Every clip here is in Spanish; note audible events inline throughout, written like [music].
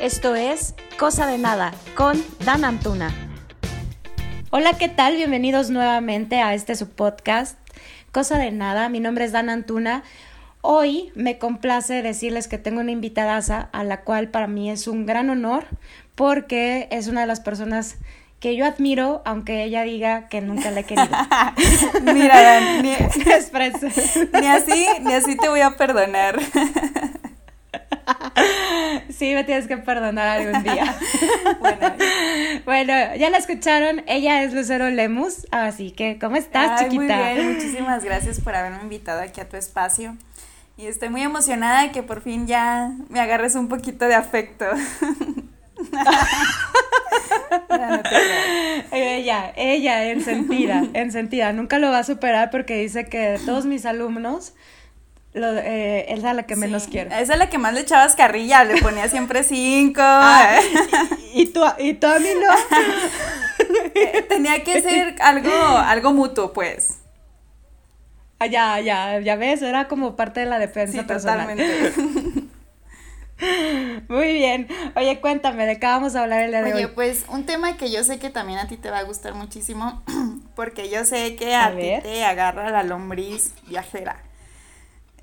Esto es Cosa de Nada con Dan Antuna. Hola, ¿qué tal? Bienvenidos nuevamente a este su podcast, Cosa de Nada. Mi nombre es Dan Antuna. Hoy me complace decirles que tengo una invitada a la cual para mí es un gran honor porque es una de las personas que yo admiro, aunque ella diga que nunca la he querido. [laughs] Mira, [laughs] ni, ni así, ni así te voy a perdonar. [laughs] [laughs] Sí, me tienes que perdonar algún día. [laughs] bueno. bueno, ya la escucharon, ella es Lucero Lemus, así que ¿cómo estás, chiquita? Muy bien, [laughs] muchísimas gracias por haberme invitado aquí a tu espacio. Y estoy muy emocionada de que por fin ya me agarres un poquito de afecto. ella, ella, en sentida, en sentida, nunca lo va a superar porque dice que de todos mis alumnos, lo, eh, es la que menos quiero. Esa es la que más le echabas carrilla, le ponía siempre cinco. [laughs] Ah, [laughs] y, tú, y tú a mí no. Eh, [laughs] tenía que ser algo, algo mutuo, pues. Ah, ya, ya, ya ves, era como parte de la defensa sí, Totalmente. Muy bien. Oye, cuéntame, ¿de qué vamos a hablar el día de hoy? Oye, pues un tema que yo sé que también a ti te va a gustar muchísimo, [clears throat] porque yo sé que a, ti te agarra la lombriz viajera.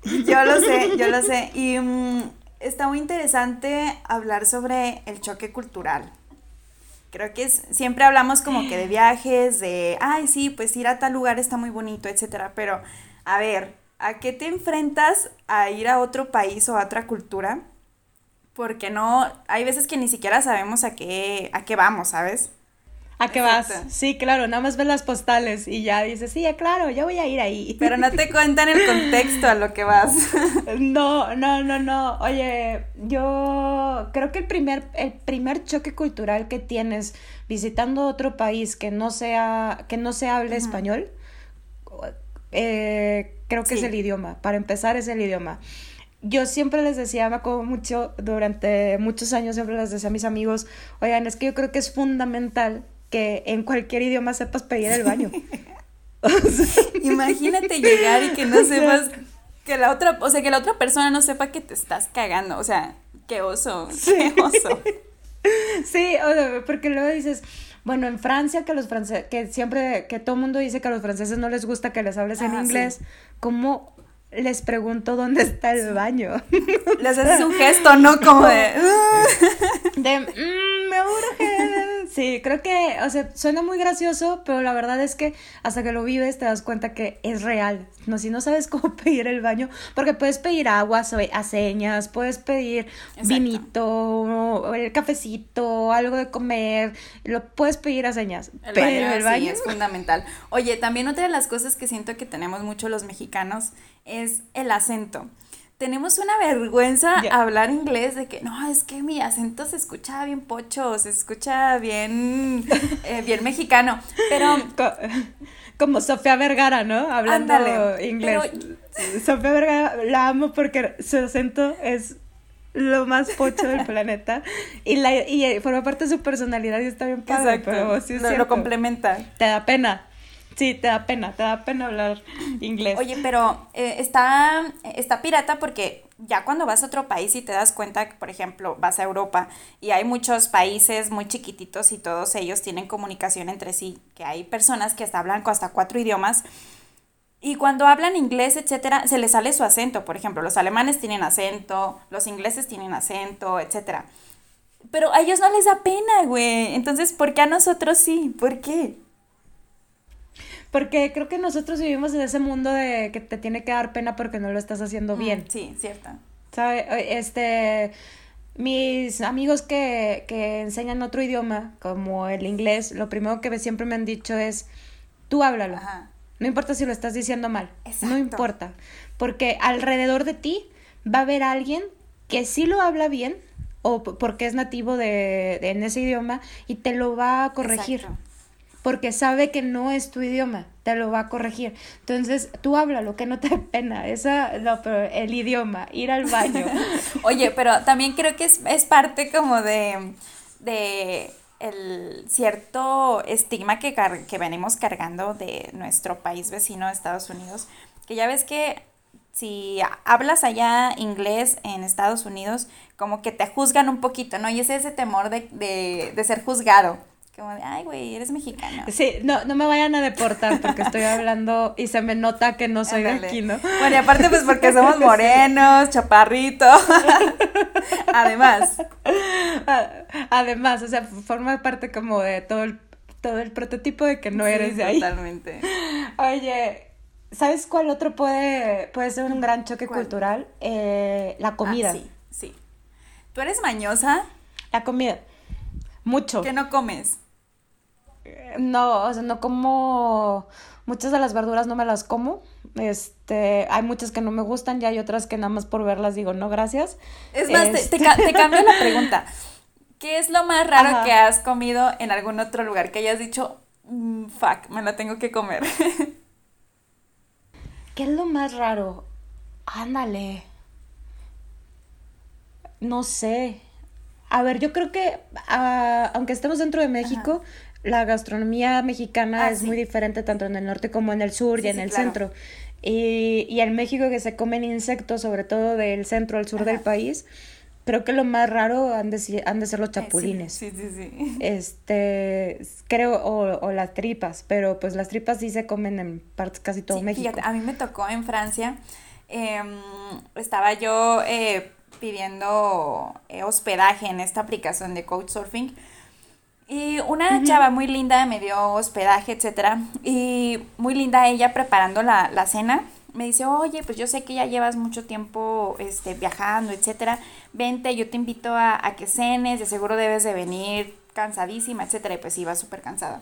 Yo lo sé, yo lo sé. Y mm, está muy interesante hablar sobre el choque cultural. Creo que siempre hablamos como que de viajes, de, ay, sí, pues ir a tal lugar está muy bonito, etcétera. Pero, a ver, ¿a qué te enfrentas a ir a otro país o a otra cultura? porque no, hay veces que ni siquiera sabemos a qué, a qué vamos, ¿sabes? ¿A qué vas? Sí, claro, nada más ves las postales y ya dices, sí, claro, ya voy a ir ahí. [laughs] Pero no te cuentan el contexto a lo que vas. [laughs] No, no, no, no. Oye, yo creo que el primer, el primer choque cultural que tienes visitando otro país que no sea, que no se hable español, eh, creo que es el idioma. Para empezar es el idioma yo siempre les decía, me acuerdo mucho, durante muchos años siempre les decía a mis amigos, oigan, es que yo creo que es fundamental que en cualquier idioma sepas pedir el baño. [laughs] Imagínate llegar y que no [laughs] sepas que la otra, o sea, que la otra persona no sepa que te estás cagando, o sea, qué oso, qué oso. [laughs] Sí, porque luego dices, bueno, en Francia que los franceses, que siempre, que todo mundo dice que a los franceses no les gusta que les hables en inglés, ¿cómo les pregunto dónde está el baño. Les haces un gesto, ¿no? Como de... de, mm, me urge. Sí, creo que, o sea, suena muy gracioso, pero la verdad es que hasta que lo vives te das cuenta que es real. No, si no sabes [laughs] cómo pedir el baño, porque puedes pedir agua a señas, puedes pedir vinito, el cafecito, algo de comer, lo puedes pedir a señas. pero el baño es [laughs] fundamental. Oye, también otra de las cosas que siento que tenemos mucho los mexicanos es el acento tenemos una vergüenza hablar inglés de que no, es que mi acento se escucha bien pocho, se escucha bien, [laughs] eh, bien mexicano, pero... Como Sofía Vergara, ¿no? Hablando inglés. Sofía Vergara la amo porque su acento es lo más pocho del [laughs] planeta y, la, y forma parte de su personalidad y está bien padre, pero sí lo complementa. Te da pena. Sí, te da pena, te da pena hablar inglés. Oye, pero eh, está, está pirata porque ya cuando vas a otro país y te das cuenta que, por ejemplo, vas a Europa y hay muchos países muy chiquititos y todos ellos tienen comunicación entre sí, que hay personas que hasta hablan hasta cuatro idiomas. Y cuando hablan inglés, etcétera, se les sale su acento. Por ejemplo, los alemanes tienen acento, los ingleses tienen acento, etcétera. Pero a ellos no les da pena, güey. Entonces, ¿por qué a nosotros sí? ¿Por qué? Porque creo que nosotros vivimos en ese mundo de que te tiene que dar pena porque no lo estás haciendo mm, bien. Sí, cierto. ¿Sabes? Este, mis amigos que, que enseñan otro idioma, como el inglés, lo primero que siempre me han dicho es, tú háblalo. No importa si lo estás diciendo mal. No importa. Porque alrededor de ti va a haber alguien que sí lo habla bien o porque es nativo de, en ese idioma y te lo va a corregir porque sabe que no es tu idioma, te lo va a corregir. Entonces, tú háblalo, que no te pena. Esa, no, pero el idioma, ir al baño. [laughs] Oye, pero también creo que es, parte como de, de el cierto estigma que, que venimos cargando de nuestro país vecino, Estados Unidos, que ya ves que si hablas allá inglés en Estados Unidos, como que te juzgan un poquito, ¿no? Y es ese temor de, de, de ser juzgado. Como de, ay, güey, eres mexicano. Sí, no, no me vayan a deportar porque estoy [laughs] hablando y se me nota que no soy de aquí, ¿no? Bueno, y aparte pues porque somos [laughs] morenos, chaparritos. [laughs] Además. Además, o sea, forma parte como de todo el, todo el prototipo de que no eres de ahí. Totalmente. Oye, ¿sabes cuál otro puede, puede ser un gran choque cultural? Eh, la comida. Ah, sí, sí. ¿Tú eres mañosa? La comida. Mucho. ¿Qué no comes? No, o sea, no como muchas de las verduras no me las como. Este, hay muchas que no me gustan y hay otras que nada más por verlas digo, no, gracias. Es más, te, este cambio la [laughs] pregunta. ¿Qué es lo más raro que has comido en algún otro lugar? Que hayas dicho, mm, fuck, me la tengo que comer. ¿Qué es lo más raro? Ándale. No sé. A ver, yo creo que ah, aunque estemos dentro de México, la gastronomía mexicana ah, es muy diferente tanto en el norte como en el sur y en el centro. Y, y, en México que se comen insectos, sobre todo del centro al sur del país, creo que lo más raro han de, han de ser los eh, chapulines. Sí, sí, sí. Este, creo, o, o, las tripas, pero pues las tripas sí se comen en partes casi todo México. a mí me tocó en Francia, em, estaba yo eh, pidiendo eh, hospedaje en esta aplicación de Couchsurfing y una chava muy linda me dio hospedaje, etcétera. Y muy linda ella preparando la, la, cena. Me dice, oye, pues yo sé que ya llevas mucho tiempo este, viajando, etcétera. Vente, yo te invito a, a que cenes, de seguro debes de venir cansadísima, etcétera. Y pues iba súper cansada.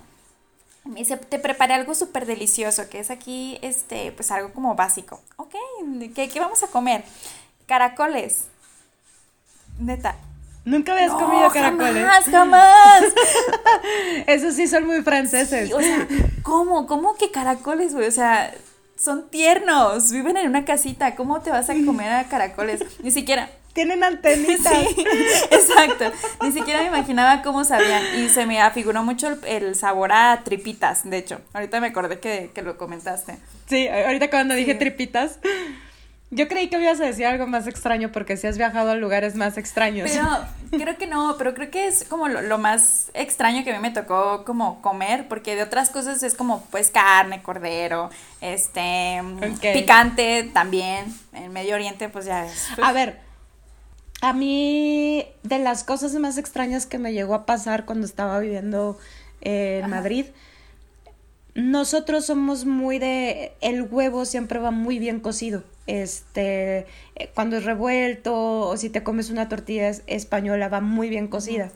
Me dice, te preparé algo súper delicioso, que es aquí, este, pues algo como básico. Ok, ¿qué, qué vamos a comer? Caracoles. Neta, Nunca habías comido caracoles. Jamás, jamás. [laughs] Esos sí son muy franceses. o sea, ¿cómo? ¿Cómo que caracoles, güey? O sea, son tiernos, viven en una casita. ¿Cómo te vas a comer a caracoles? Ni siquiera. Tienen [laughs] antenitas. Sí, exacto. Ni siquiera me imaginaba cómo sabían. Y se me afiguró mucho el, sabor a tripitas, de hecho. Ahorita me acordé que, que lo comentaste. Sí, ahorita cuando dije tripitas, yo creí que ibas a decir algo más extraño porque si has viajado a lugares más extraños. Pero [laughs] creo que no, pero creo que es como lo, más extraño que a mí me tocó como comer, porque de otras cosas es como pues carne, cordero, este, picante también. En Medio Oriente pues ya es. Pues a ver, a mí de las cosas más extrañas que me llegó a pasar cuando estaba viviendo en Madrid, nosotros somos muy de, el huevo siempre va muy bien cocido este, eh, cuando es revuelto o si te comes una tortilla española va muy bien cocida.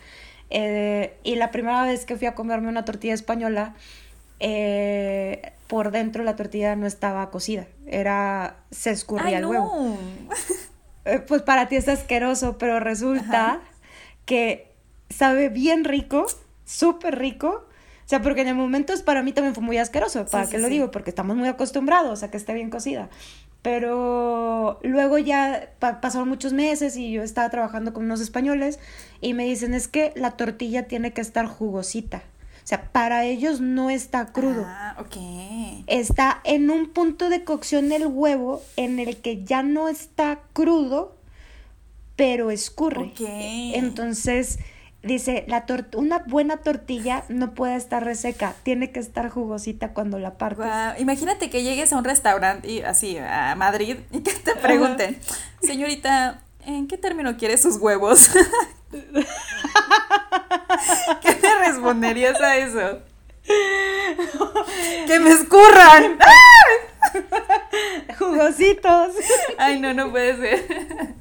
Eh, y la primera vez que fui a comerme una tortilla española, eh, por dentro la tortilla no estaba cocida, era, se escurría el huevo. [laughs] pues para ti es asqueroso, pero resulta que sabe bien rico, súper rico, o sea, porque en el momento para mí también fue muy asqueroso, ¿para qué lo digo? Porque estamos muy acostumbrados a que esté bien cocida. Pero luego ya pasaron muchos meses y yo estaba trabajando con unos españoles y me dicen es que la tortilla tiene que estar jugosita. O sea, para ellos no está crudo. Ah, ok. Está en un punto de cocción el huevo en el que ya no está crudo, pero escurre. Ok. Entonces, Dice, la una buena tortilla no puede estar reseca, tiene que estar jugosita cuando la partes. Imagínate que llegues a un restaurante y así a Madrid y que te pregunten, señorita, ¿en qué término quiere sus huevos? [laughs] ¿Qué te responderías a eso? [laughs] ¡Que me escurran! [laughs] Jugositos. Ay, no, no puede ser.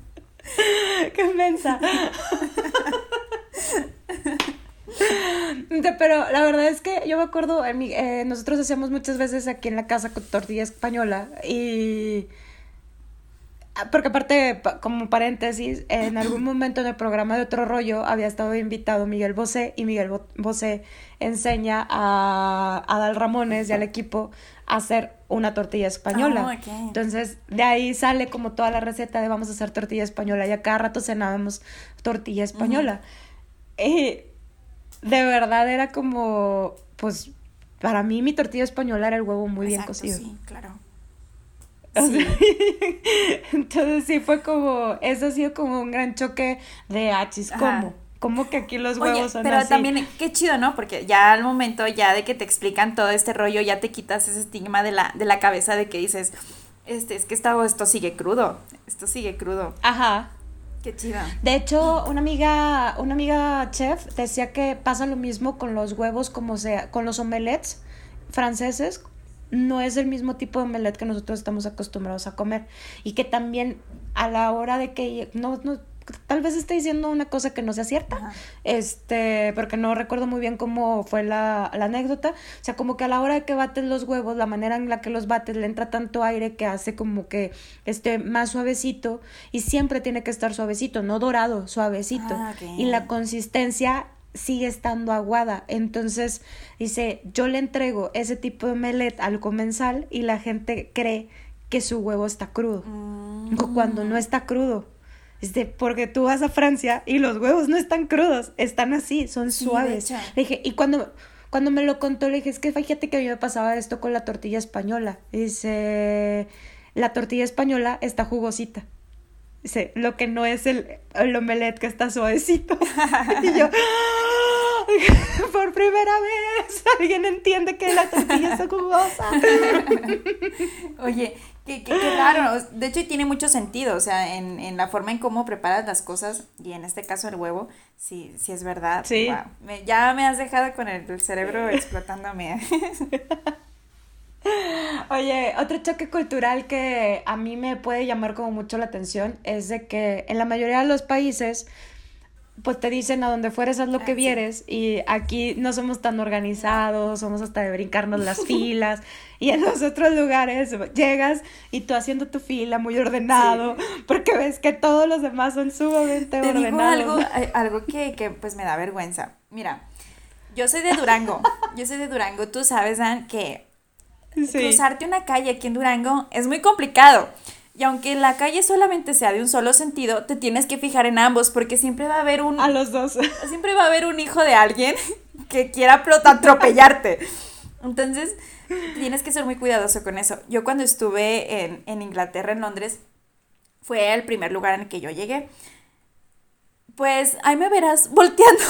¡Qué mensa! Pero la verdad es que yo me acuerdo, eh, nosotros hacíamos muchas veces aquí en la casa con tortilla española y... Ah, porque aparte, como paréntesis, en algún [clears throat] momento en el programa de Otro Rollo había estado invitado Miguel Bosé y Miguel Bosé enseña a, a Dal Ramones y al equipo a hacer una tortilla española. Ah, Entonces, de ahí sale como toda la receta de vamos a hacer tortilla española y a cada rato cenábamos tortilla española. Eh, de verdad era como, pues, para mí mi tortilla española era el huevo muy bien cocido. Sí, claro. [laughs] entonces sí fue como, eso ha sido como un gran choque de achis, ¿cómo? ¿Cómo que aquí los huevos son pero también, qué chido, ¿no? Porque ya al momento ya de que te explican todo este rollo, ya te quitas ese estigma de la, de la cabeza de que dices, este, es que esto, esto sigue crudo, esto sigue crudo. Ajá. Qué chido. De hecho, una amiga, una amiga chef decía que pasa lo mismo con los huevos como sea, con los omelets franceses, no es el mismo tipo de omelette que nosotros estamos acostumbrados a comer. Y que también a la hora de que tal vez esté diciendo una cosa que no sea cierta, este, porque no recuerdo muy bien cómo fue la, la, anécdota, o sea, como que a la hora de que bates los huevos, la manera en la que los bates le entra tanto aire que hace como que esté más suavecito y siempre tiene que estar suavecito, no dorado, suavecito. Ah, y la consistencia sigue estando aguada. Entonces, dice, yo le entrego ese tipo de melet al comensal y la gente cree que su huevo está crudo. Mm. Cuando no está crudo. Dice, porque tú vas a Francia y los huevos no están crudos, están así, son suaves. Le dije, y cuando, cuando me lo contó, le dije, es que fíjate que a mí me pasaba esto con la tortilla española. Dice, la tortilla española está jugosita. Dice, lo que no es el, el omelette que está suavecito. [laughs] y yo, [laughs] por primera vez alguien entiende que la tortilla está jugosa. [laughs] Oye, qué, qué, raro. De hecho, tiene mucho sentido. O sea, en, en, la forma en cómo preparas las cosas, y en este caso el huevo, sí, sí es verdad. Sí. ya me has dejado con el cerebro [laughs] explotándome. [laughs] Oye, otro choque cultural que a mí me puede llamar como mucho la atención es de que en la mayoría de los países pues te dicen a donde fueres haz lo que vieres y aquí no somos tan organizados, somos hasta de brincarnos las [laughs] filas y en los otros lugares llegas y tú haciendo tu fila muy ordenado porque ves que todos los demás son sumamente te ordenados. Digo algo, eh, algo que, que pues me da vergüenza. Mira, yo soy de Durango, yo soy de Durango, tú sabes, Dan, que cruzarte una calle aquí en Durango es muy complicado. Y aunque la calle solamente sea de un solo sentido, te tienes que fijar en ambos porque siempre va a haber un... A los dos. [laughs] Siempre va a haber un hijo de alguien [laughs] que quiera atropellarte. Entonces, tienes que ser muy cuidadoso con eso. Yo cuando estuve en, en Inglaterra, en Londres, fue el primer lugar en el que yo llegué pues ahí me verás [laughs] volteando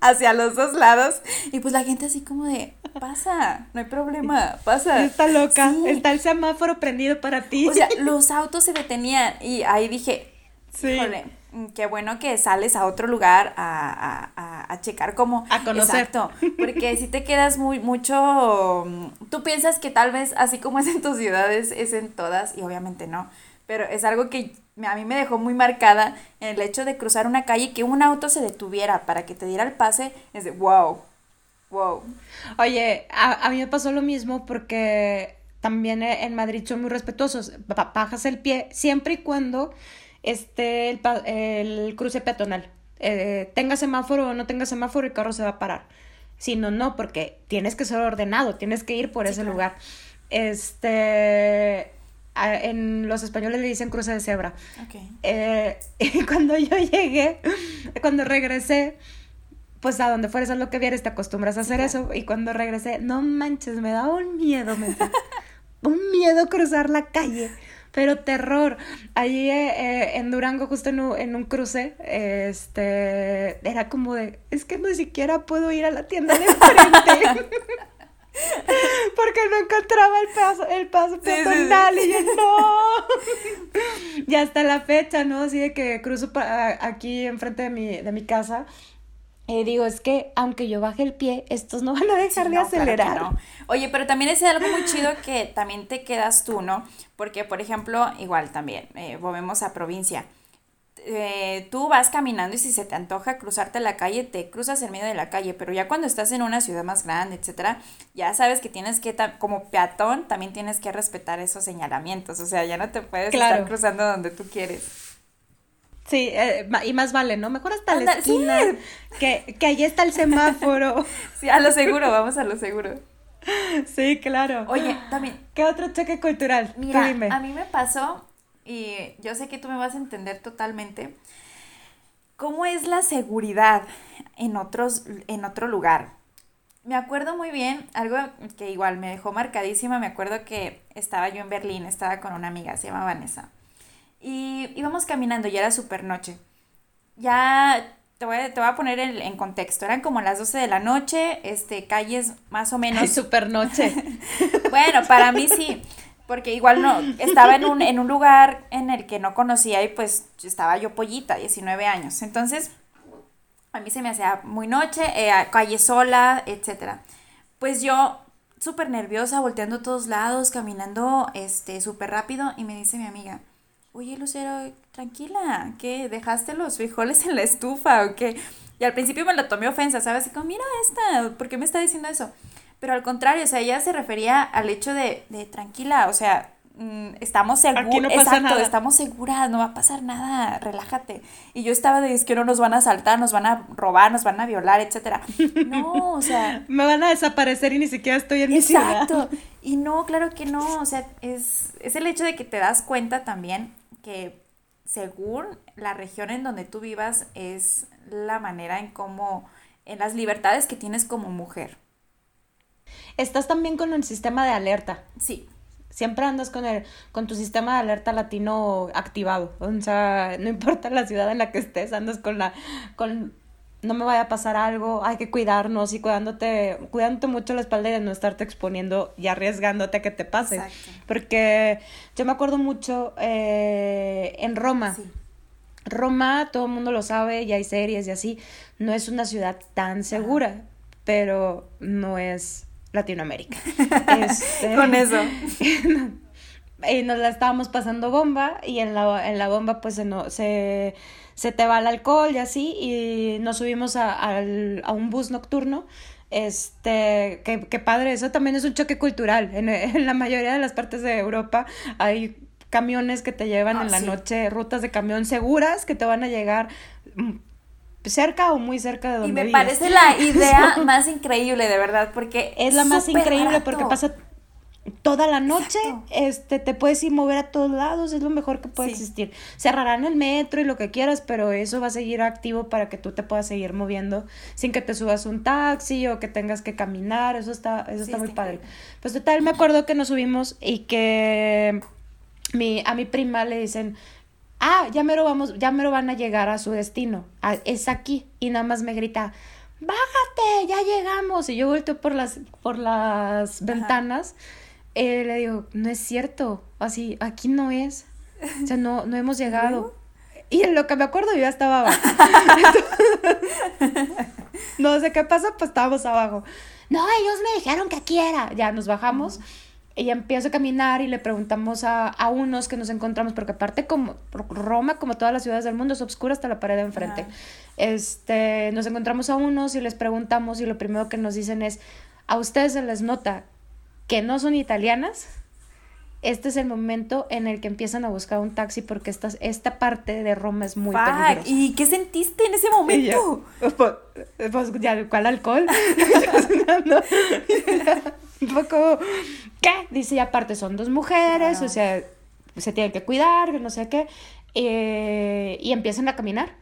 hacia los dos lados y pues la gente así como de, pasa, no hay problema, pasa. Está loca, está el semáforo prendido para ti. O sea, [laughs] los autos se detenían y ahí dije, sí. Qué bueno que sales a otro lugar a, a, a, checar cómo. A conocer. Exacto, porque si te quedas muy, mucho, mm, tú piensas que tal vez así como es en tus ciudades, es en todas y obviamente no, pero es algo que a mí me dejó muy marcada el hecho de cruzar una calle y que un auto se detuviera para que te diera el pase, es de wow, wow. Oye, a, mí me pasó lo mismo porque también en Madrid son muy respetuosos, bajas el pie siempre y cuando esté el, el cruce peatonal. Eh, tenga semáforo o no tenga semáforo, el carro se va a parar. Si no, no, porque tienes que ser ordenado, tienes que ir por ese lugar. Este, en los españoles le dicen cruce de cebra. Eh, [laughs] y cuando yo llegué, cuando regresé, pues a donde fueres a lo que vieres te acostumbras a hacer eso. Y cuando regresé, no manches, me daba un miedo, me un miedo cruzar la calle. Pero terror. Allí eh, eh, en Durango, justo en un, en un, cruce, este, era como de, es que no siquiera puedo ir a la tienda de enfrente. [laughs] No encontraba el paso, el paso peatonal y yo no. [laughs] y hasta la fecha, ¿no? Así de que cruzo aquí enfrente de mi, de mi casa. Y digo, es que aunque yo baje el pie, estos no van a dejar de acelerar. Oye, pero también es algo muy chido que también te quedas tú, ¿no? Porque, por ejemplo, igual también, eh, volvemos a provincia eh, tú vas caminando y si se te antoja cruzarte la calle, te cruzas en medio de la calle, pero ya cuando estás en una ciudad más grande, etcétera, ya sabes que tienes que, como peatón, también tienes que respetar esos señalamientos, o sea, ya no te puedes estar cruzando donde tú quieres. Sí, eh, y más vale, ¿no? Mejor hasta la esquina, que, que ahí está el semáforo. [laughs] sí, a lo seguro, vamos a lo seguro. Sí, claro. Oye, también. ¿Qué otro cheque cultural? Mira, a mí me pasó y yo sé que tú me vas a entender totalmente, ¿cómo es la seguridad en, otros, en otro lugar? me acuerdo muy bien, algo que igual me dejó marcadísima, me acuerdo que estaba yo en Berlín, estaba con una amiga, se llama Vanessa, y íbamos caminando, ya era súper noche. Ya te voy, a, te voy a poner en, contexto, eran como las 12 de la noche, este, calles más o menos... [laughs] súper noche. [laughs] bueno, para mí sí, porque igual no, [laughs] estaba en un, en un lugar en el que no conocía y pues estaba yo pollita, 19 años, entonces a mí se me hacía muy noche, eh, calle sola, etc. Pues yo súper nerviosa, volteando a todos lados, caminando este súper rápido y me dice mi amiga, oye Lucero, tranquila, ¿qué? ¿Dejaste los frijoles en la estufa o qué? Y al principio me lo tomé ofensa, ¿sabes? Y como, mira esta, ¿por qué me está diciendo eso? Pero al contrario, o sea, ella se refería al hecho de, de tranquila, o sea, Mm, estamos seguras, no exacto, estamos seguras, no va a pasar nada, relájate. Y yo estaba de, es que no nos van a asaltar, nos van a robar, nos van a violar, etcétera. No, o sea... [laughs] Me van a desaparecer y ni siquiera estoy en mi ciudad. Exacto. Y no, claro que no, o sea, es, es el hecho de que te das cuenta también que según la región en donde tú vivas es la manera en cómo, en las libertades que tienes como mujer. Estás también con el sistema de alerta. Sí siempre andas con el, con tu sistema de alerta latino activado. O sea, [laughs] no importa la ciudad en la que estés, andas con la, con no me vaya a pasar algo, hay que cuidarnos y cuidándote, cuidándote mucho la espalda y de no estarte exponiendo y arriesgándote a que te pase. Porque yo me acuerdo mucho eh, en Roma. Roma, todo el mundo lo sabe, y hay series y así, no es una ciudad tan segura, pero no es Latinoamérica. [laughs] Este, Con eso. [laughs] y nos la estábamos pasando bomba y en la, en la bomba pues se, no, se, se te va el alcohol y así y nos subimos a, a un bus nocturno. Este, qué, padre, eso también es un choque cultural. En, en, la mayoría de las partes de Europa hay camiones que te llevan ah, en la noche, rutas de camión seguras que te van a llegar mm, cerca o muy cerca de donde Y me parece [laughs] la idea más increíble, de verdad, porque es la más increíble porque pasa toda la noche, este, te puedes ir mover a todos lados, es lo mejor que puede existir. Cerrarán el metro y lo que quieras, pero eso va a seguir activo para que tú te puedas seguir moviendo sin que te subas un taxi o que tengas que caminar, eso está, eso está muy padre. Pues total, me acuerdo que nos subimos y que mi, a mi prima le dicen, ah, ya mero vamos, ya mero van a llegar a su destino, es aquí, y nada más me grita, bájate, ya llegamos, y yo vuelto por las, por las ventanas, eh, le digo, no es cierto, así, aquí no es, o sea, no, no hemos llegado. [laughs] Y en lo que me acuerdo yo ya estaba abajo. [laughs] no sé qué pasó, pues estábamos abajo. No, ellos me dijeron que aquí era. Ya nos bajamos ella empieza a caminar y le preguntamos a, a, unos que nos encontramos, porque aparte como Roma, como todas las ciudades del mundo, es oscura hasta la pared de enfrente. Este, nos encontramos a unos y les preguntamos y lo primero que nos dicen es, ¿a ustedes se les nota que no son italianas? Este es el momento en el que empiezan a buscar un taxi porque esta, esta parte de Roma es muy peligrosa. ¿Y qué sentiste en ese momento? pues, pues, ya, ¿cuál alcohol? [laughs] [laughs] [laughs] un poco, ¿qué? Dice, y aparte son dos mujeres, o sea, se tienen que cuidar, no sé qué. Eh, y empiezan a caminar.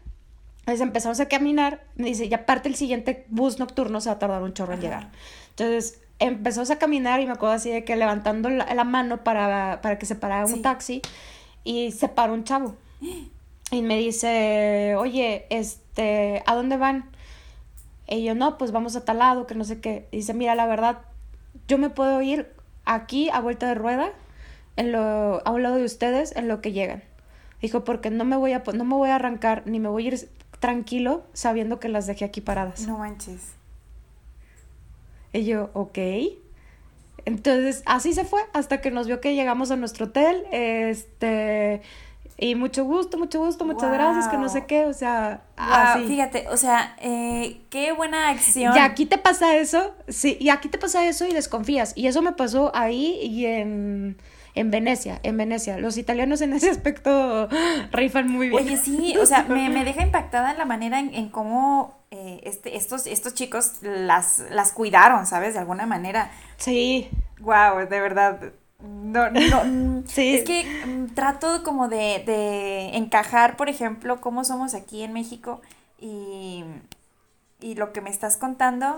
Entonces empezamos a caminar, dice, y aparte el siguiente bus nocturno se va a tardar un chorro en llegar. Entonces empezamos a caminar y me acuerdo así de que levantando la, mano para, para, que se parara un taxi y se paró un chavo. [gasps] Y me dice, oye, este, ¿a dónde van? Y yo, no, pues vamos a tal lado, que no sé qué. dice, mira, la verdad, yo me puedo ir aquí a vuelta de rueda en lo, a un lado de ustedes en lo que llegan. Dijo, porque no me voy a, no me voy a arrancar ni me voy a ir tranquilo sabiendo que las dejé aquí paradas. No manches. Y yo, ok. Entonces, así se fue hasta que nos vio que llegamos a nuestro hotel. Este, y mucho gusto, mucho gusto, muchas gracias, que no sé qué, o sea, así. Fíjate, o sea, eh, qué buena acción. Y aquí te pasa eso, sí, y aquí te pasa eso y desconfías. Y eso me pasó ahí y en, en Venecia, en Venecia. Los italianos en ese aspecto [gasps] rifan muy bien. Oye, sí, o sea, me, me deja impactada la manera en, en cómo eh, este, estos, estos chicos las, las cuidaron, ¿sabes? De alguna manera. Sí. Wow, de verdad no, no, mm, [laughs] es que mm, trato como de, de, encajar, por ejemplo, cómo somos aquí en México y, y lo que me estás contando,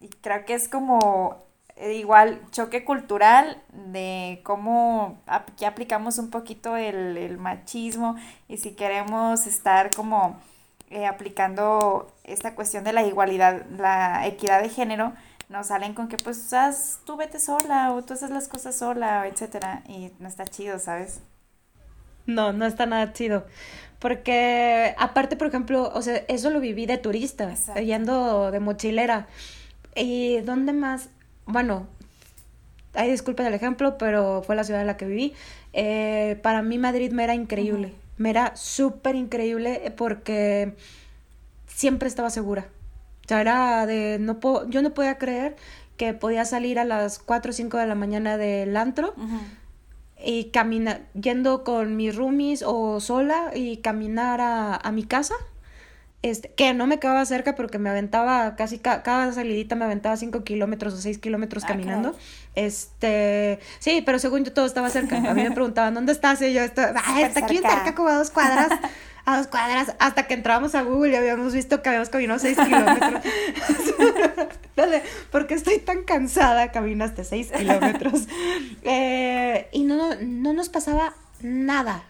y creo que es como eh, igual choque cultural de cómo aquí aplicamos un poquito el, machismo y si queremos estar como eh, aplicando esta cuestión de la igualdad, la equidad de género, nos salen con que pues tú vete sola o tú haces las cosas sola, etcétera, y no está chido, ¿sabes? No, no está nada chido. Porque aparte, por ejemplo, o sea, eso lo viví de turista, yendo de mochilera. ¿Y dónde más? Bueno, hay disculpas del ejemplo, pero fue la ciudad en la que viví. Eh, para mí Madrid me era increíble. Me era súper increíble porque siempre estaba segura. Sea, era de, no puedo, yo no podía creer que podía salir a las 4 o 5 de la mañana del antro y caminar, yendo con mis roomies o sola y caminar a, a mi casa. Este, que no me quedaba cerca porque me aventaba casi cada salidita me aventaba 5 kilómetros o 6 kilómetros ah, caminando. Este, sí, pero según yo todo estaba cerca. A mí me [laughs] preguntaban, ¿dónde estás? Y yo, está, está aquí cerca, como a dos cuadras. a dos cuadras, hasta que entramos a Google y habíamos visto que habíamos caminado 6 kilómetros. [laughs] ¿por qué estoy tan cansada? Caminaste 6 kilómetros. [laughs] Eh, y no, no nos pasaba nada.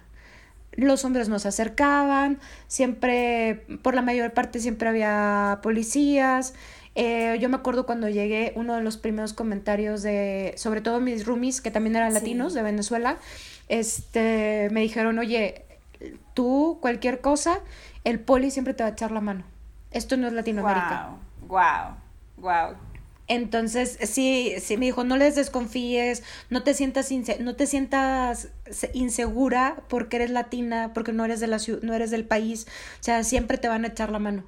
Los hombres nos acercaban, siempre, por la mayor parte siempre había policías. Eh, yo me acuerdo cuando llegué, uno de los primeros comentarios de, sobre todo mis roomies, que también eran latinos de Venezuela, este, me dijeron, oye, tú, cualquier cosa, el poli siempre te va a echar la mano. Esto no es Latinoamérica. Wow, wow, wow. Entonces, sí, sí me dijo, no les desconfíes, no te sientas no te sientas insegura porque eres latina, porque no eres de la no eres del país, o sea, siempre te van a echar la mano.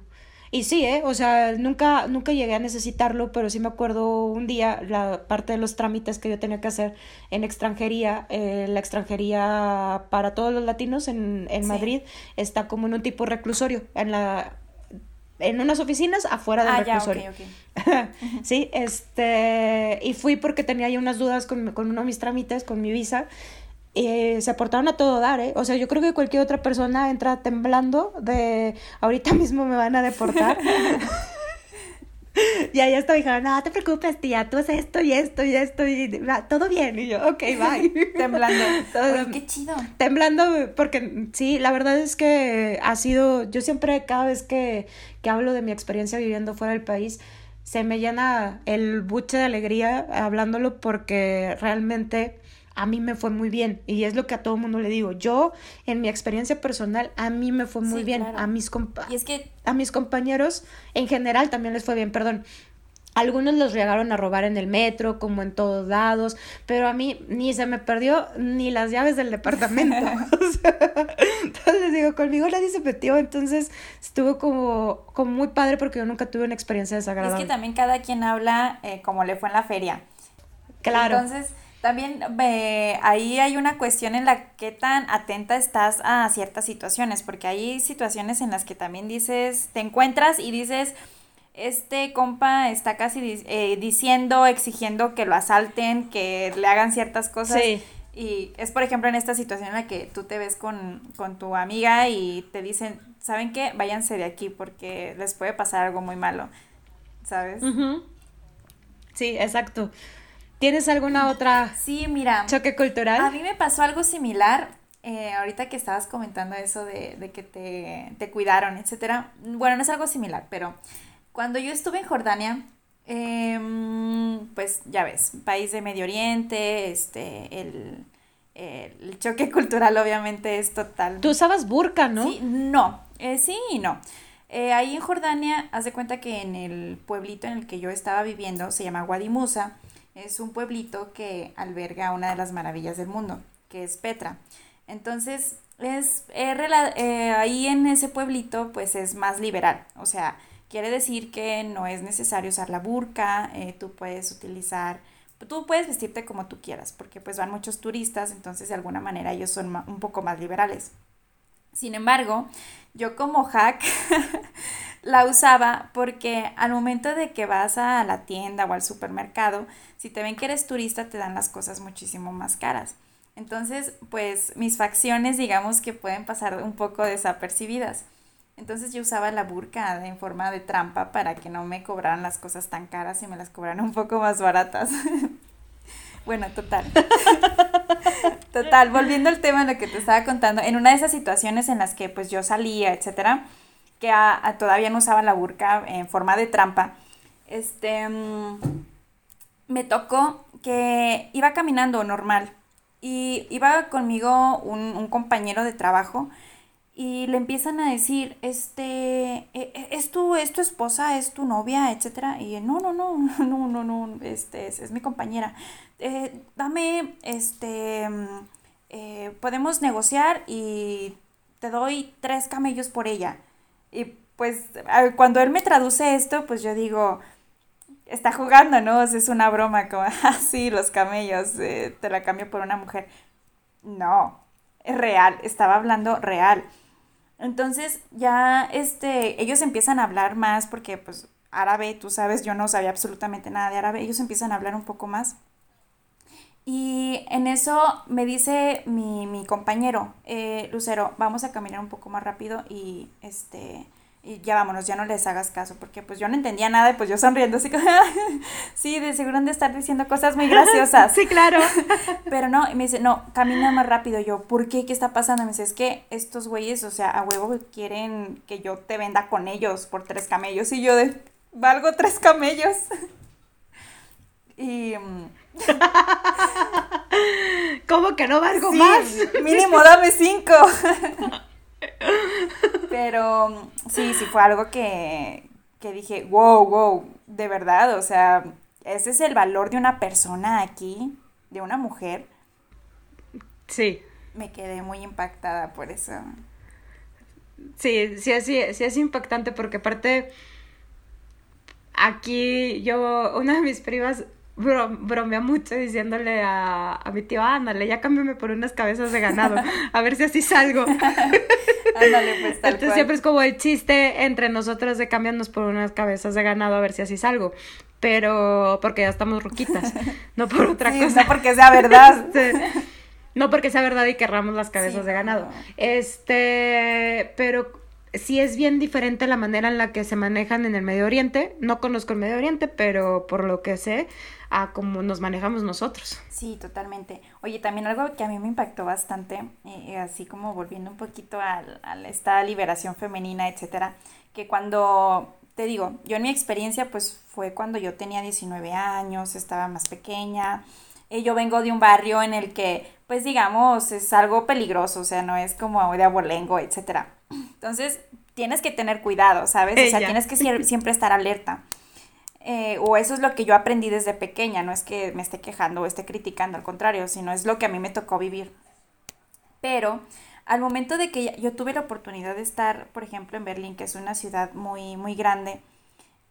Y sí, ¿eh? O sea, nunca, nunca llegué a necesitarlo, pero sí me acuerdo un día la parte de los trámites que yo tenía que hacer en extranjería. Eh, la extranjería para todos los latinos en, en Madrid está como en un tipo reclusorio, en la en unas oficinas afuera del ah, reclusorio. [laughs] sí, este, y fui porque tenía ya unas dudas con, con uno de mis trámites, con mi visa, eh, se aportaron a todo dar, ¿eh? O sea, yo creo que cualquier otra persona entra temblando de ahorita mismo me van a deportar. [laughs] y ahí hasta dijeron, no, te preocupes, tía, tú haces esto y esto y esto y todo bien. Y yo, ok, bye. [laughs] Temblando. qué chido. Temblando, porque sí, la verdad es que ha sido, yo siempre, cada vez que, que hablo de mi experiencia viviendo fuera del país, se me llena el buche de alegría hablándolo porque realmente a mí me fue muy bien y es lo que a todo mundo le digo. Yo, en mi experiencia personal, a mí me fue muy bien. A, mis y es que... a mis compañeros en general también les fue bien, perdón. Algunos los llegaron a robar en el metro, como en todos lados, pero a mí ni se me perdió ni las llaves del departamento. [laughs] [laughs] entonces digo, conmigo nadie se metió, entonces estuvo como, como muy padre porque yo nunca tuve una experiencia desagradable. Es que también cada quien habla eh, como le fue en la feria. Claro. Entonces, también ahí hay una cuestión en la que tan atenta estás a ciertas situaciones, porque hay situaciones en las que también dices, te encuentras y dices, este compa está casi eh, diciendo, exigiendo que lo asalten, que le hagan ciertas cosas. Y es, por ejemplo, en esta situación en la que tú te ves con, tu amiga y te dicen, ¿saben qué? Váyanse de aquí porque les puede pasar algo muy malo, ¿sabes? Sí, exacto. ¿Tienes alguna otra sí, mira, choque cultural? A mí me pasó algo similar. Eh, ahorita que estabas comentando eso de, de que te, te, cuidaron, etcétera. Bueno, no es algo similar, pero cuando yo estuve en Jordania, em, pues ya ves, país de Medio Oriente, este, el, el choque [laughs] cultural obviamente es total. Tú usabas burka, ¿no? Sí, no, eh, sí y no. Eh, ahí en Jordania, haz de cuenta que en el pueblito en el que yo estaba viviendo, se llama Guadimusa, es un pueblito que alberga una de las maravillas del mundo, que es Petra. Entonces, es, eh, ahí en ese pueblito, pues es más liberal. O sea, quiere decir que no es necesario usar la burka, eh, tú puedes utilizar, tú puedes vestirte como tú quieras, porque pues van muchos turistas, entonces de alguna manera ellos son un poco más liberales. Sin embargo, yo como hack [laughs] la usaba porque al momento de que vas a la tienda o al supermercado, si te ven que eres turista, te dan las cosas muchísimo más caras. Entonces, pues mis facciones, digamos que pueden pasar un poco desapercibidas. Entonces yo usaba la burka en forma de trampa para que no me cobraran las cosas tan caras y me las cobraran un poco más baratas. [laughs] bueno, total. [laughs] total, volviendo al tema de lo que te estaba contando, en una de esas situaciones en las que pues yo salía, etcétera, que todavía no usaba la burka en forma de trampa, este, mm, me tocó que iba caminando normal y iba conmigo un, un compañero de trabajo y le empiezan a decir, este, e, e, ¿es tu, es tu esposa, es tu novia, etcétera? Y no, no, no, [laughs] no, no, no, este, es, mi compañera. Eh, dame, este, mm, eh, podemos negociar y te doy tres camellos por ella. Y pues cuando él me traduce esto, pues yo digo, está jugando, ¿no? es una broma, como, así [laughs] ah, los camellos, eh, te la cambio por una mujer. No, es real, estaba hablando real. Entonces ya este, ellos empiezan a hablar más porque pues árabe, tú sabes, yo no sabía absolutamente nada de árabe, ellos empiezan a hablar un poco más. Y en eso me dice mi, mi compañero, eh, Lucero, vamos a caminar un poco más rápido y este y ya vámonos, ya no les hagas caso, porque pues yo no entendía nada y pues yo sonriendo así como, [laughs] sí, de seguro han de estar diciendo cosas muy graciosas. [laughs] sí, claro. [laughs] Pero no, y me dice, no, camina más rápido. Yo, ¿por qué? ¿Qué está pasando? me dice, es que estos güeyes, o sea, a huevo quieren que yo te venda con ellos por tres camellos. Y yo de, valgo tres camellos. y... Mm, ¿Cómo que no valgo más? Mínimo dame cinco. Pero sí, sí fue algo que, que dije, wow, wow, de verdad, o sea, ese es el valor de una persona aquí, de una mujer. Sí. Me quedé muy impactada por eso. Sí, sí, sí, sí es impactante porque aparte aquí yo, una de mis primas bromea mucho diciéndole a, a mi tío, ándale, ya cámbiame por unas cabezas de ganado, [laughs] a ver si así salgo. [laughs] ándale, pues tal Entonces siempre es como el chiste entre nosotros de cambiarnos por unas cabezas de ganado a ver si así salgo. Pero porque ya estamos ruquitas, [laughs] no por otra cosa. No porque sea verdad. No porque sea verdad y querramos las cabezas de ganado. Este, pero sí es bien diferente la manera en la que se manejan en el Medio Oriente. No conozco el Medio Oriente, pero por lo que sé, a cómo nos manejamos nosotros. Sí, totalmente. Oye, también algo que a mí me impactó bastante, eh, así como volviendo un poquito a, esta liberación femenina, etcétera, que cuando, te digo, yo en mi experiencia, pues fue cuando yo tenía 19 años, estaba más pequeña. Eh, yo vengo de un barrio en el que, pues digamos, es algo peligroso, o sea, no es como de abolengo, etcétera. Entonces, tienes que tener cuidado, ¿sabes? O sea, tienes que siempre estar alerta. Eh, o eso es lo que yo aprendí desde pequeña, no es que me esté quejando o esté criticando, al contrario, sino es lo que a mí me tocó vivir. Pero al momento de que yo tuve la oportunidad de estar, por ejemplo, en Berlín, que es una ciudad muy, muy grande,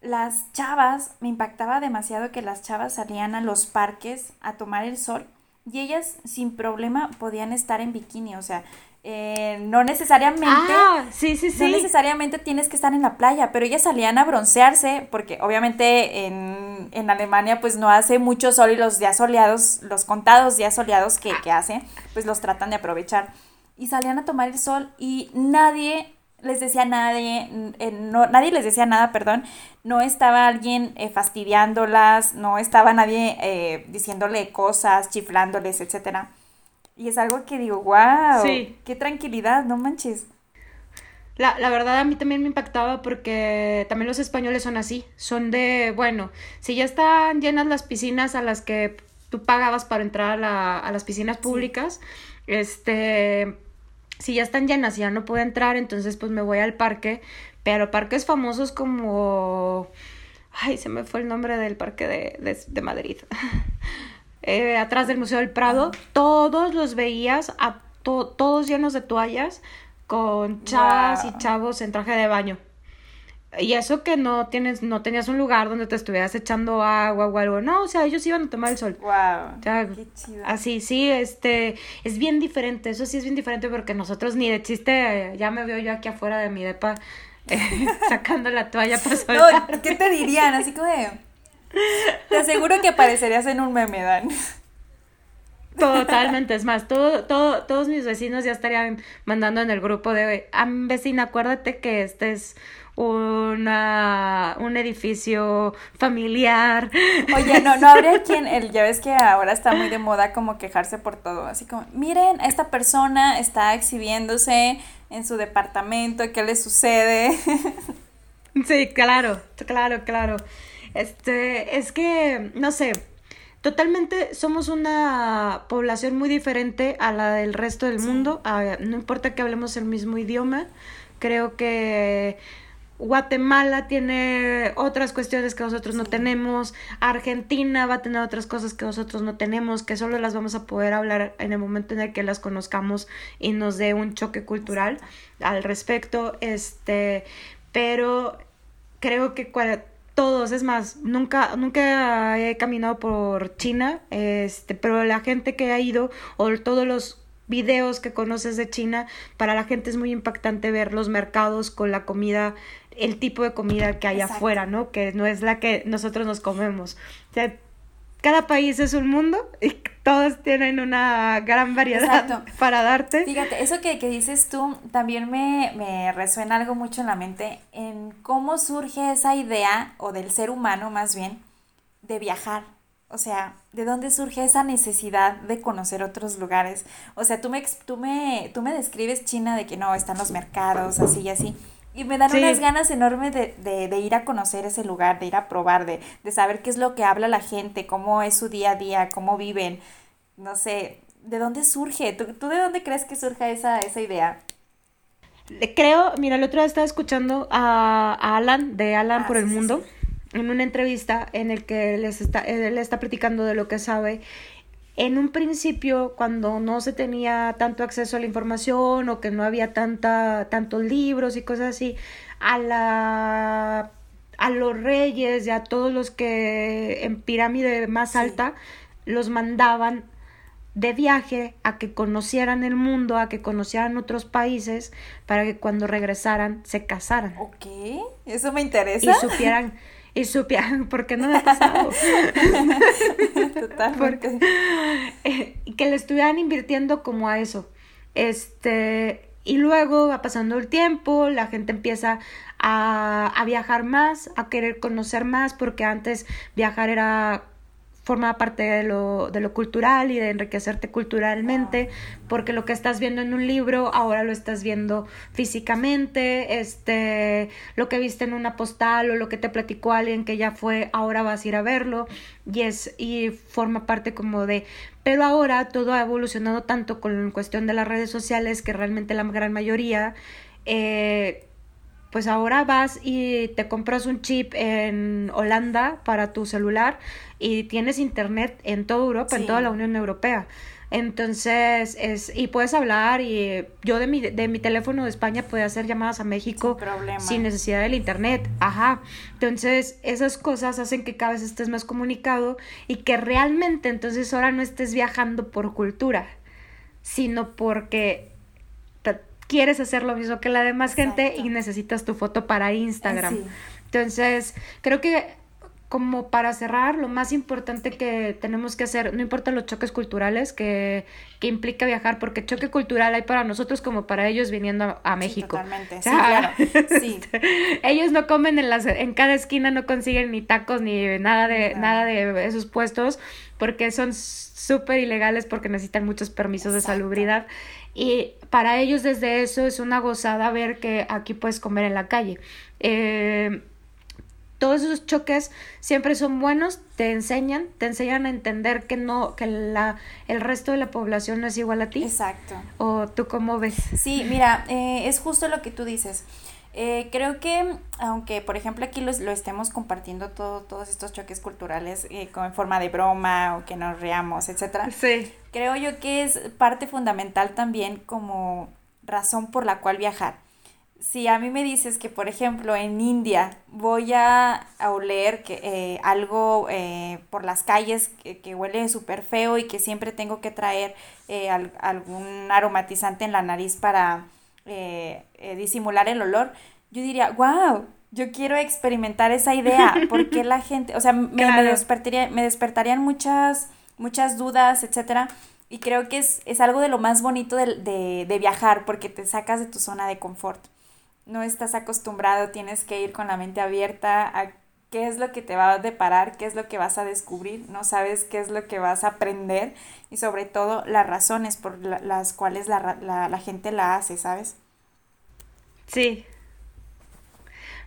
las chavas, me impactaba demasiado que las chavas salían a los parques a tomar el sol y ellas sin problema podían estar en bikini, o sea, eh, no necesariamente, ah, sí, sí, sí. no necesariamente tienes que estar en la playa, pero ellas salían a broncearse, porque obviamente en, en, Alemania pues no hace mucho sol y los días soleados, los contados días soleados que, que hace, pues los tratan de aprovechar. Y salían a tomar el sol y nadie les decía nadie, eh, no, nadie les decía nada, perdón, no estaba alguien eh, fastidiándolas, no estaba nadie diciéndole cosas, chiflándoles, etcétera y es algo que digo, wow, qué tranquilidad, no manches. La, la, verdad a mí también me impactaba porque también los españoles son así, son de, bueno, si ya están llenas las piscinas a las que tú pagabas para entrar a, la, a las piscinas públicas, este, si ya están llenas y ya no puedo entrar, entonces pues me voy al parque, pero parques famosos como, ay, se me fue el nombre del parque de, de, de Madrid. [laughs] Eh, atrás del Museo del Prado, todos los veías, a todos llenos de toallas, con chavas y chavos en traje de baño. Y eso que no tienes, no tenías un lugar donde te estuvieras echando agua o algo, no, o sea, ellos iban a tomar el sol. Wow. Qué chido. Así, sí, este, es bien diferente, eso sí es bien diferente porque nosotros ni de chiste, ya me veo yo aquí afuera de mi depa [laughs] sacando la toalla para. [laughs] No, ¿qué te dirían? Así como de, te aseguro que aparecerías en un meme, Dan. Totalmente, es más, todo, todo, todos mis vecinos ya estarían mandando en el grupo de, vecina, acuérdate que este es una, un edificio familiar. Oye, no, no habría quien, el, ya ves que ahora está muy de moda como quejarse por todo, así como, miren, esta persona está exhibiéndose en su departamento, ¿qué le sucede? Sí, claro, claro, claro. Este, es que, no sé, totalmente somos una población muy diferente a la del resto del mundo. no importa que hablemos el mismo idioma, creo que Guatemala tiene otras cuestiones que nosotros no tenemos, Argentina va a tener otras cosas que nosotros no tenemos, que solo las vamos a poder hablar en el momento en el que las conozcamos y nos dé un choque cultural al respecto, este, pero creo que todos, es más, nunca, nunca he caminado por China, este, pero la gente que ha ido o todos los videos que conoces de China, para la gente es muy impactante ver los mercados con la comida, el tipo de comida que hay afuera, ¿no? Que no es la que nosotros nos comemos. O sea, cada país es un mundo y todos tienen una gran variedad para darte. Fíjate, eso que, dices tú también me, me, resuena algo mucho en la mente, en cómo surge esa idea, o del ser humano más bien, de viajar. O sea, ¿de dónde surge esa necesidad de conocer otros lugares? O sea, tú me, tú me, tú me describes China de que no, están los mercados, así y así. Y me dan unas ganas enormes de, de, de, ir a conocer ese lugar, de ir a probar, de, de saber qué es lo que habla la gente, cómo es su día a día, cómo viven. No sé, ¿de dónde surge? ¿Tú, tú de dónde crees que surja esa, esa idea? Creo, mira, el otro día estaba escuchando a, Alan, de Alan ah, por el Mundo, en una entrevista en el que les está, él está platicando de lo que sabe en un principio, cuando no se tenía tanto acceso a la información o que no había tanta, tantos libros y cosas así, a la a los reyes y a todos los que en pirámide más alta los mandaban de viaje a que conocieran el mundo, a que conocieran otros países, para que cuando regresaran se casaran. Ok, eso me interesa. Y supieran, [laughs] y supieran [laughs] por qué no me ha pasado. [laughs] Porque, eh, que le estuvieran invirtiendo como a eso. Este, y luego va pasando el tiempo, la gente empieza a, a viajar más, a querer conocer más, porque antes viajar era forma parte de lo, de lo cultural y de enriquecerte culturalmente, porque lo que estás viendo en un libro ahora lo estás viendo físicamente, este, lo que viste en una postal o lo que te platicó alguien que ya fue, ahora vas a ir a verlo y es y forma parte como de pero ahora todo ha evolucionado tanto con cuestión de las redes sociales que realmente la gran mayoría eh, pues ahora vas y te compras un chip en Holanda para tu celular y tienes internet en toda Europa, en toda la Unión Europea. Entonces, es, y puedes hablar y yo de mi, de mi teléfono de España puedo hacer llamadas a México sin, necesidad del internet. Ajá. Entonces, esas cosas hacen que cada vez estés más comunicado y que realmente entonces ahora no estés viajando por cultura, sino porque quieres hacer lo mismo que la demás gente y necesitas tu foto para Instagram. Entonces, creo que como para cerrar, lo más importante que tenemos que hacer, no importa los choques culturales que, que implica viajar, porque choque cultural hay para nosotros como para ellos viniendo a, México. totalmente, sí, claro. [laughs] Sí. ellos no comen en las, en cada esquina, no consiguen ni tacos ni nada de, nada de esos puestos, porque son súper ilegales porque necesitan muchos permisos de salubridad. Y para ellos desde eso es una gozada ver que aquí puedes comer en la calle. Eh, todos esos choques siempre son buenos, te enseñan, te enseñan a entender que no, que la, el resto de la población no es igual a ti. Exacto. ¿O tú cómo ves? Sí, mira, eh, es justo lo que tú dices. Eh, creo que, aunque por ejemplo aquí lo estemos compartiendo todo, todos estos choques culturales eh, como en forma de broma o que nos reamos, etcétera, sí. creo yo que es parte fundamental también como razón por la cual viajar. Si a mí me dices que, por ejemplo, en India voy a, oler que, eh, algo por las calles que, que huele súper feo y que siempre tengo que traer algún aromatizante en la nariz para eh, eh, disimular el olor, yo diría, wow, yo quiero experimentar esa idea, porque la [laughs] gente, o sea, me, despertaría, me despertarían muchas muchas dudas, etcétera. Y creo que es, es algo de lo más bonito de, de, viajar, porque te sacas de tu zona de confort. No estás acostumbrado, tienes que ir con la mente abierta a qué es lo que te va a deparar, qué es lo que vas a descubrir, no sabes qué es lo que vas a aprender y sobre todo las razones por las cuales la, la, la gente la hace, ¿sabes? Sí.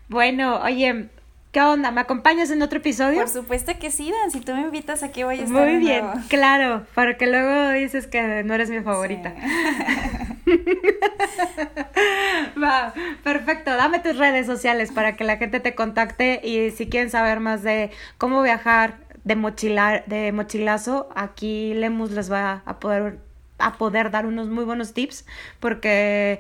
Bueno, oye, ¿Qué onda? ¿Me acompañas en otro episodio? Por supuesto que sí, Dan. Si tú me invitas, aquí voy a estar. Muy bien, claro. Para que luego dices que no eres mi favorita. [laughs] [laughs] Va, perfecto. Dame tus redes sociales para que la gente te contacte y si quieren saber más de cómo viajar de mochilar, de mochilazo, aquí Lemus les va a poder a poder dar unos muy buenos tips porque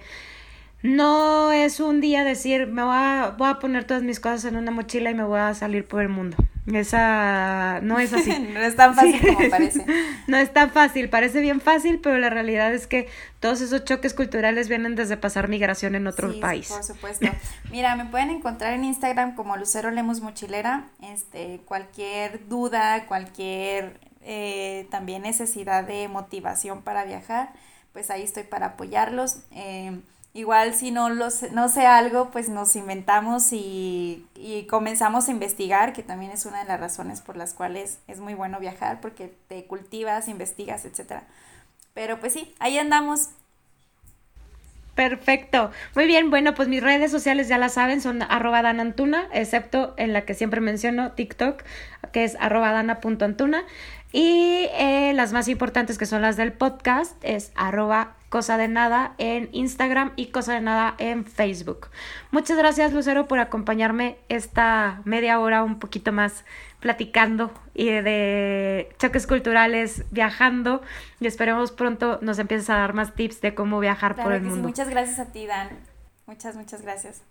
no es un día decir, me voy a, voy a poner todas mis cosas en una mochila y me voy a salir por el mundo. Esa no es así. [laughs] no es tan fácil como parece. [laughs] no es tan fácil, parece bien fácil, pero la realidad es que todos esos choques culturales vienen desde pasar migración en otro país. Por supuesto. Mira, me pueden encontrar en Instagram como Lucero Lemos Mochilera. Este, cualquier duda, cualquier eh, también necesidad de motivación para viajar, pues ahí estoy para apoyarlos. Eh, Igual si no, lo sé, no sé algo, pues nos inventamos y, y, comenzamos a investigar, que también es una de las razones por las cuales es muy bueno viajar, porque te cultivas, investigas, etc. Pero pues sí, ahí andamos. Perfecto. Muy bien, bueno, pues mis redes sociales ya las saben, son arroba danantuna, excepto en la que siempre menciono, TikTok, que es arroba dana.antuna. Y eh, las más importantes que son las del podcast es arroba cosa de nada en Instagram y cosa de nada en Facebook. Muchas gracias Lucero por acompañarme esta media hora un poquito más platicando y de choques culturales, viajando y esperemos pronto nos empieces a dar más tips de cómo viajar por el mundo. Muchas gracias a ti Dan. Muchas, muchas gracias.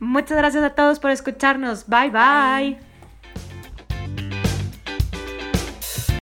Muchas gracias a todos por escucharnos. bye. bye.